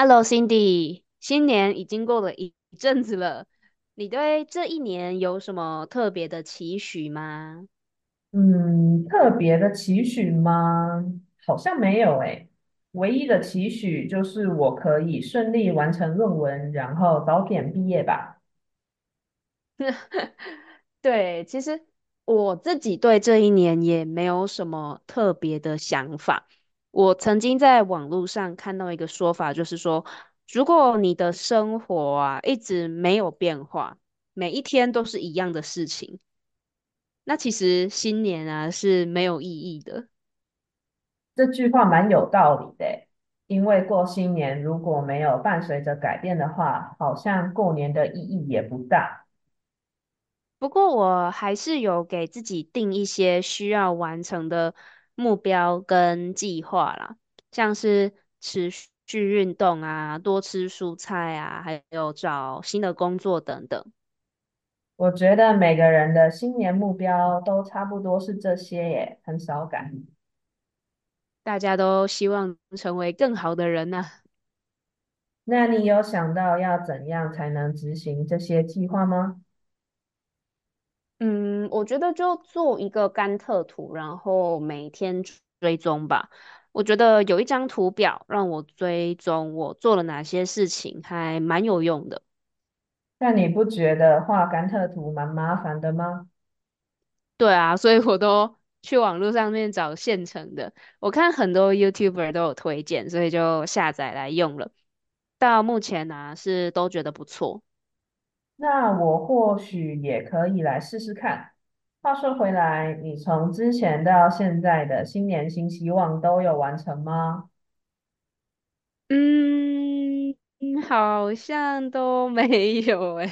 Hello Cindy，新年已经过了一一阵子了，你对这一年有什么特别的期许吗？嗯，特别的期许吗？好像没有诶。唯一的期许就是我可以顺利完成论文，然后早点毕业吧。对，其实我自己对这一年也没有什么特别的想法。我曾经在网络上看到一个说法，就是说，如果你的生活啊一直没有变化，每一天都是一样的事情，那其实新年啊是没有意义的。这句话蛮有道理的诶，因为过新年如果没有伴随着改变的话，好像过年的意义也不大。不过我还是有给自己定一些需要完成的目标跟计划啦，像是持续运动啊，多吃蔬菜啊，还有找新的工作等等。我觉得每个人的新年目标都差不多是这些耶，很少改。大家都希望成为更好的人呢、那你有想到要怎样才能执行这些计划吗？嗯，我觉得就做一个甘特图，然后每天追踪吧。我觉得有一张图表让我追踪我做了哪些事情，还蛮有用的。那你不觉得画甘特图蛮麻烦的吗？对啊，所以我都去网络上面找现成的。我看很多 YouTuber 都有推荐，所以就下载来用了。到目前呢，是都觉得不错。那我或许也可以来试试看。话说回来，你从之前到现在的新年新希望都有完成吗？嗯，好像都没有诶，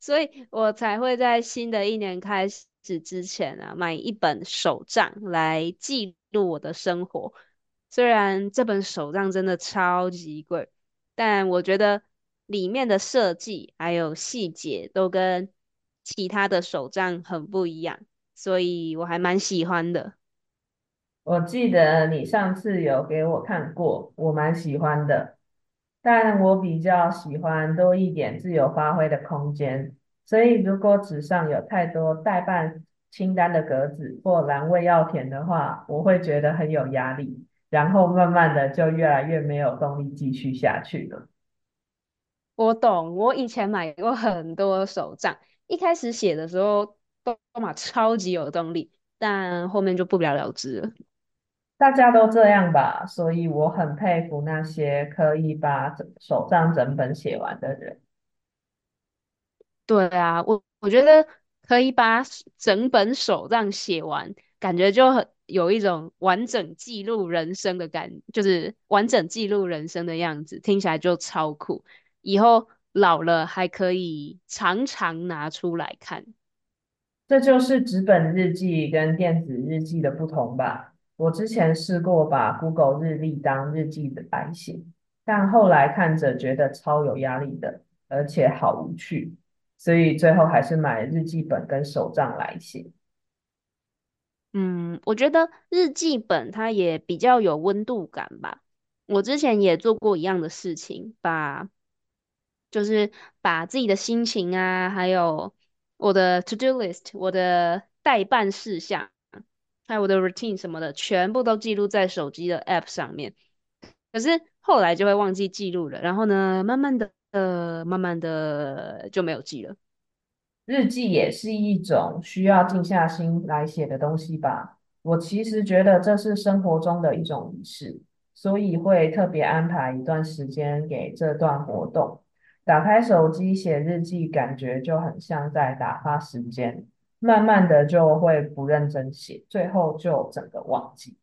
所以我才会在新的一年开始之前啊，买一本手账来记录我的生活。虽然这本手账真的超级贵，但我觉得里面的设计还有细节都跟其他的手账很不一样，所以我还蛮喜欢的。我记得你上次有给我看过，我蛮喜欢的。但我比较喜欢多一点自由发挥的空间，所以如果纸上有太多待办清单的格子或栏位要填的话，我会觉得很有压力，然后慢慢的就越来越没有动力继续下去了。我懂，我以前买过很多手账，一开始写的时候都嘛超级有动力，但后面就不了了之了。大家都这样吧，所以我很佩服那些可以把整手账整本写完的人。对啊，我我觉得可以把整本手账写完，感觉就很有一种完整记录人生的感，就是完整记录人生的样子，听起来就超酷。以后老了还可以常常拿出来看。这就是纸本日记跟电子日记的不同吧。我之前试过把 Google 日历当日记的来写，但后来看着觉得超有压力的，而且好无趣，所以最后还是买日记本跟手账来写。嗯，我觉得日记本它也比较有温度感吧。我之前也做过一样的事情，把就是把自己的心情啊，还有我的 to do list，我的待办事项还有我的 routine 什么的，全部都记录在手机的 app 上面。可是后来就会忘记记录了，然后呢，慢慢的，呃，慢慢的就没有记了。日记也是一种需要静下心来写的东西吧？我其实觉得这是生活中的一种仪式，所以会特别安排一段时间给这段活动。打开手机写日记，感觉就很像在打发时间，慢慢的就会不认真写，最后就整个忘记。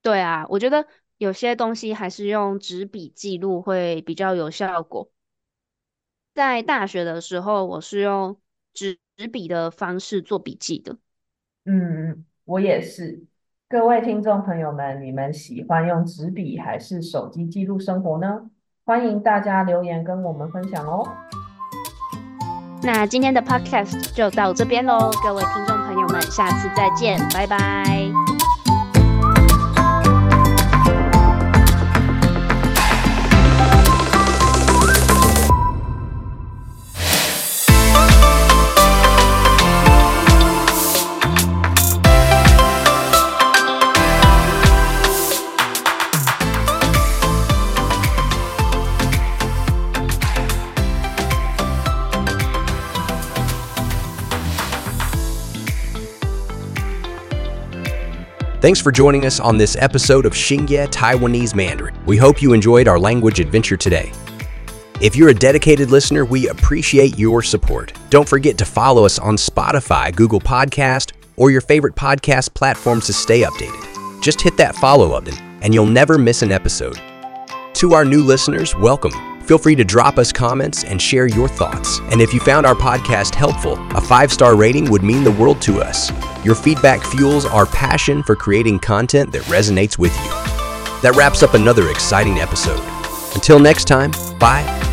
对啊，我觉得有些东西还是用纸笔记录会比较有效果。在大学的时候，我是用纸笔的方式做笔记的。嗯，我也是。各位听众朋友们，你们喜欢用纸笔还是手机记录生活呢？欢迎大家留言跟我们分享哦。那今天的 podcast 就到这边喽，各位听众朋友们，下次再见，拜拜。Thanks for joining us on this episode of Xingye Taiwanese Mandarin. We hope you enjoyed our language adventure today. If you're a dedicated listener, we appreciate your support. Don't forget to follow us on Spotify, Google Podcast, or your favorite podcast platforms to stay updated. Just hit that follow button and you'll never miss an episode. To our new listeners, welcome. Feel free to drop us comments and share your thoughts. And if you found our podcast helpful, a five star rating would mean the world to us. Your feedback fuels our passion for creating content that resonates with you. That wraps up another exciting episode. Until next time, bye